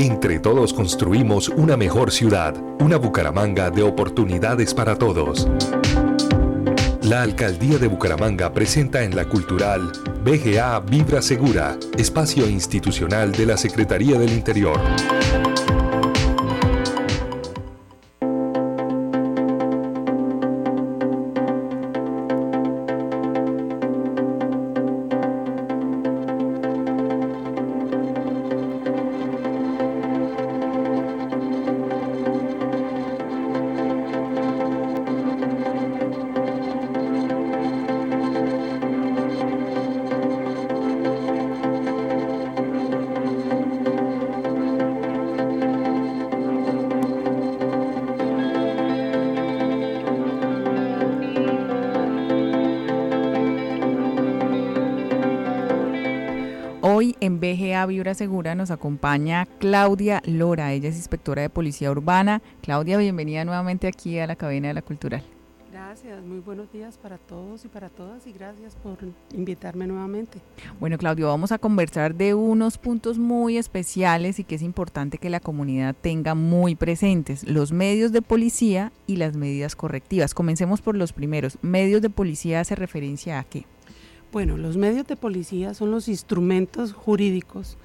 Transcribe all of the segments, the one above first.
Entre todos construimos una mejor ciudad, una Bucaramanga de oportunidades para todos. La Alcaldía de Bucaramanga presenta en la cultural BGA Vibra Segura, espacio institucional de la Secretaría del Interior. Hoy en BGA Vibra Segura nos acompaña Claudia Lora, ella es inspectora de Policía Urbana. Claudia, bienvenida nuevamente aquí a la Cabina de la Cultural. Gracias, muy buenos días para todos y para todas y gracias por invitarme nuevamente. Bueno, Claudio, vamos a conversar de unos puntos muy especiales y que es importante que la comunidad tenga muy presentes, los medios de policía y las medidas correctivas. Comencemos por los primeros. Medios de policía hace referencia a qué? Bueno, los medios de policía son los instrumentos jurídicos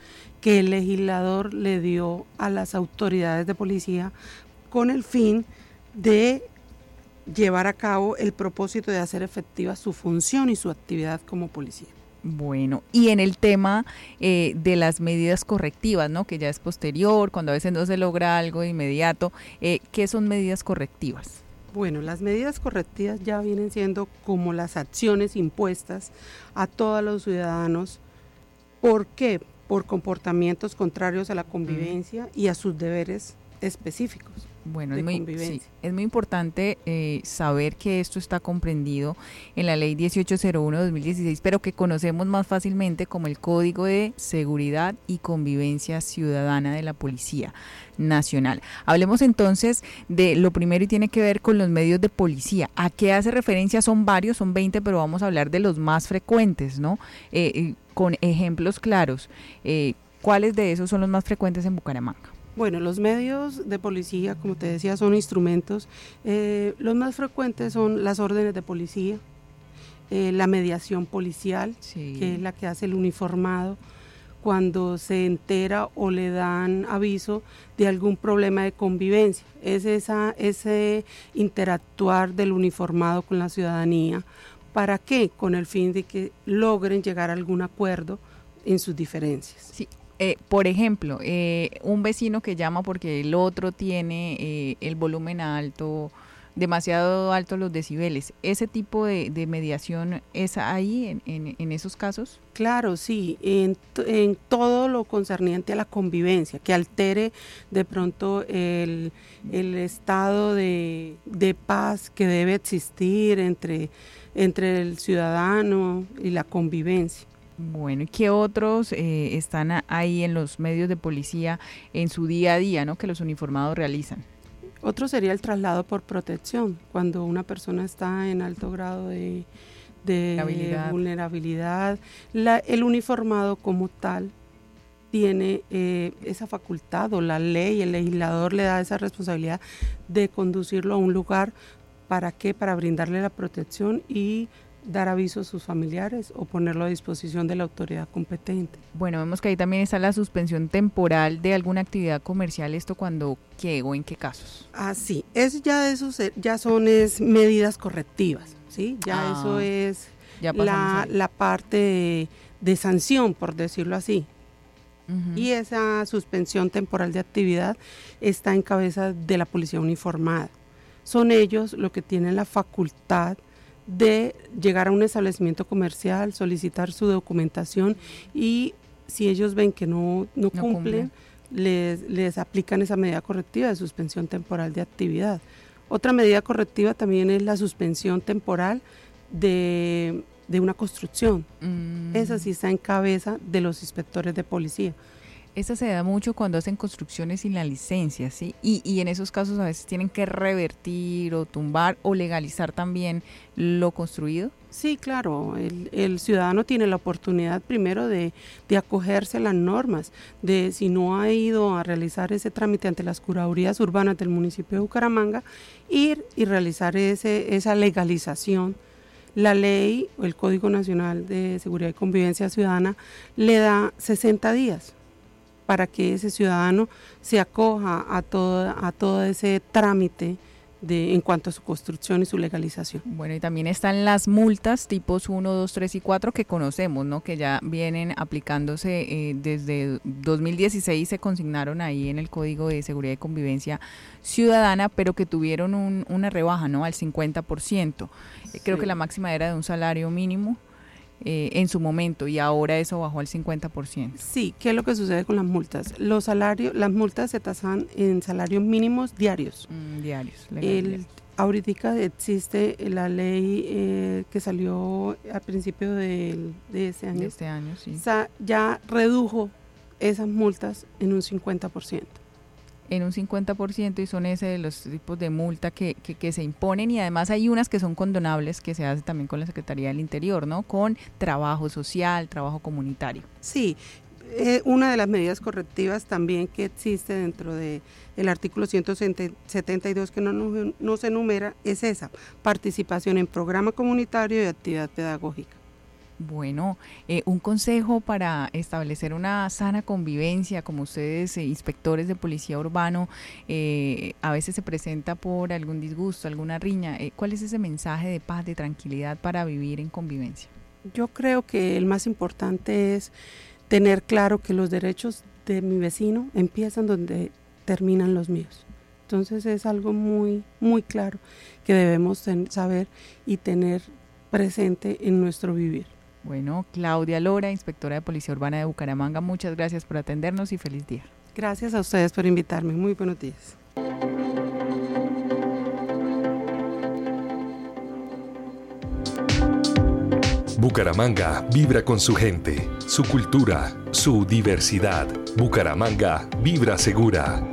que el legislador le dio a las autoridades de policía con el fin de llevar a cabo el propósito de hacer efectiva su función y su actividad como policía. Bueno, y en el tema eh, de las medidas correctivas, ¿no? Que ya es posterior, cuando a veces no se logra algo de inmediato, eh, ¿qué son medidas correctivas? Bueno, las medidas correctivas ya vienen siendo como las acciones impuestas a todos los ciudadanos. ¿Por qué? Por comportamientos contrarios a la convivencia y a sus deberes específicos. Bueno, es muy, sí, es muy, importante eh, saber que esto está comprendido en la ley 1801-2016, pero que conocemos más fácilmente como el Código de Seguridad y Convivencia Ciudadana de la Policía Nacional. Hablemos entonces de lo primero y tiene que ver con los medios de policía. ¿A qué hace referencia? Son varios, son 20, pero vamos a hablar de los más frecuentes, ¿no? Eh, con ejemplos claros. Eh, ¿Cuáles de esos son los más frecuentes en Bucaramanga? Bueno, los medios de policía, como te decía, son instrumentos. Eh, los más frecuentes son las órdenes de policía, eh, la mediación policial, que es la que hace el uniformado cuando se entera o le dan aviso de algún problema de convivencia. Es esa, ese interactuar del uniformado con la ciudadanía. ¿Para qué? Con el fin de que logren llegar a algún acuerdo en sus diferencias. Sí, eh, por ejemplo, eh, un vecino que llama porque el otro tiene eh, el volumen alto, demasiado alto los decibeles, ¿ese tipo de, mediación es ahí en, en, esos casos? Claro, sí, en, todo lo concerniente a la convivencia, que altere de pronto el, el estado de, de, paz que debe existir entre, entre el ciudadano y la convivencia. Bueno, ¿y qué otros eh, están ahí en los medios de policía en su día a día, ¿no? que los uniformados realizan? Otro sería el traslado por protección, cuando una persona está en alto grado de, vulnerabilidad. el uniformado como tal tiene eh, esa facultad o la ley, el legislador le da esa responsabilidad de conducirlo a un lugar. ¿Para qué? Para brindarle la protección y dar aviso a sus familiares o ponerlo a disposición de la autoridad competente. Bueno, vemos que ahí también está la suspensión temporal de alguna actividad comercial, esto cuando qué o en qué casos. Ah, sí, es ya eso ya son es medidas correctivas, ¿sí? Ya ah, eso es la, la, parte de, sanción, por decirlo así. Y esa suspensión temporal de actividad está en cabeza de la policía uniformada. Son ellos los que tienen la facultad de llegar a un establecimiento comercial, solicitar su documentación y si ellos ven que no, no, cumplen, Les, les aplican esa medida correctiva de suspensión temporal de actividad. Otra medida correctiva también es la suspensión temporal de, una construcción. Mm. Esa sí está en cabeza de los inspectores de policía. Esta se da mucho cuando hacen construcciones sin la licencia, ¿sí? Y, en esos casos a veces tienen que revertir o tumbar o legalizar también lo construido. Sí, claro, el, ciudadano tiene la oportunidad primero de, acogerse a las normas, de si no ha ido a realizar ese trámite ante las curadurías urbanas del municipio de Bucaramanga, ir y realizar ese, esa legalización. La ley, o el Código Nacional de Seguridad y Convivencia Ciudadana, le da 60 días para que ese ciudadano se acoja a todo, a todo ese trámite en cuanto a su construcción y su legalización. Bueno, y también están las multas tipos 1, 2, 3 y 4 que conocemos, ¿no? Que ya vienen aplicándose eh, desde 2016 se consignaron ahí en el Código de Seguridad y Convivencia Ciudadana, pero que tuvieron una rebaja, ¿no? Al 50%. Eh, creo que la máxima era de un salario mínimo. Eh, en su momento y ahora eso bajó al 50%. Sí, ¿qué es lo que sucede con las multas? Los salarios, las multas se tasan en salarios mínimos diarios. Mm, diarios. El, ahorita existe la ley eh, que salió al principio de, de ese año. De este año, sí. ya redujo esas multas en un 50% en un 50% y son ese de los tipos de multa que, que, se imponen y además hay unas que son condonables que se hace también con la Secretaría del Interior, ¿no? Con trabajo social, trabajo comunitario. Sí, eh, una de las medidas correctivas también que existe dentro de el artículo 172 que no, no, no se enumera es esa, participación en programa comunitario y actividad pedagógica. Bueno, eh, un consejo para establecer una sana convivencia, como ustedes, eh, inspectores de policía urbano, eh, a veces se presenta por algún disgusto, alguna riña. ¿Cuál es ese mensaje de paz, de tranquilidad para vivir en convivencia? Yo creo que el más importante es tener claro que los derechos de mi vecino empiezan donde terminan los míos. Entonces es algo muy, muy claro que debemos saber y tener presente en nuestro vivir. Bueno, Claudia Lora, inspectora de Policía Urbana de Bucaramanga, muchas gracias por atendernos y feliz día. Gracias a ustedes por invitarme. Muy buenos días. Bucaramanga vibra con su gente, su cultura, su diversidad. Bucaramanga vibra segura.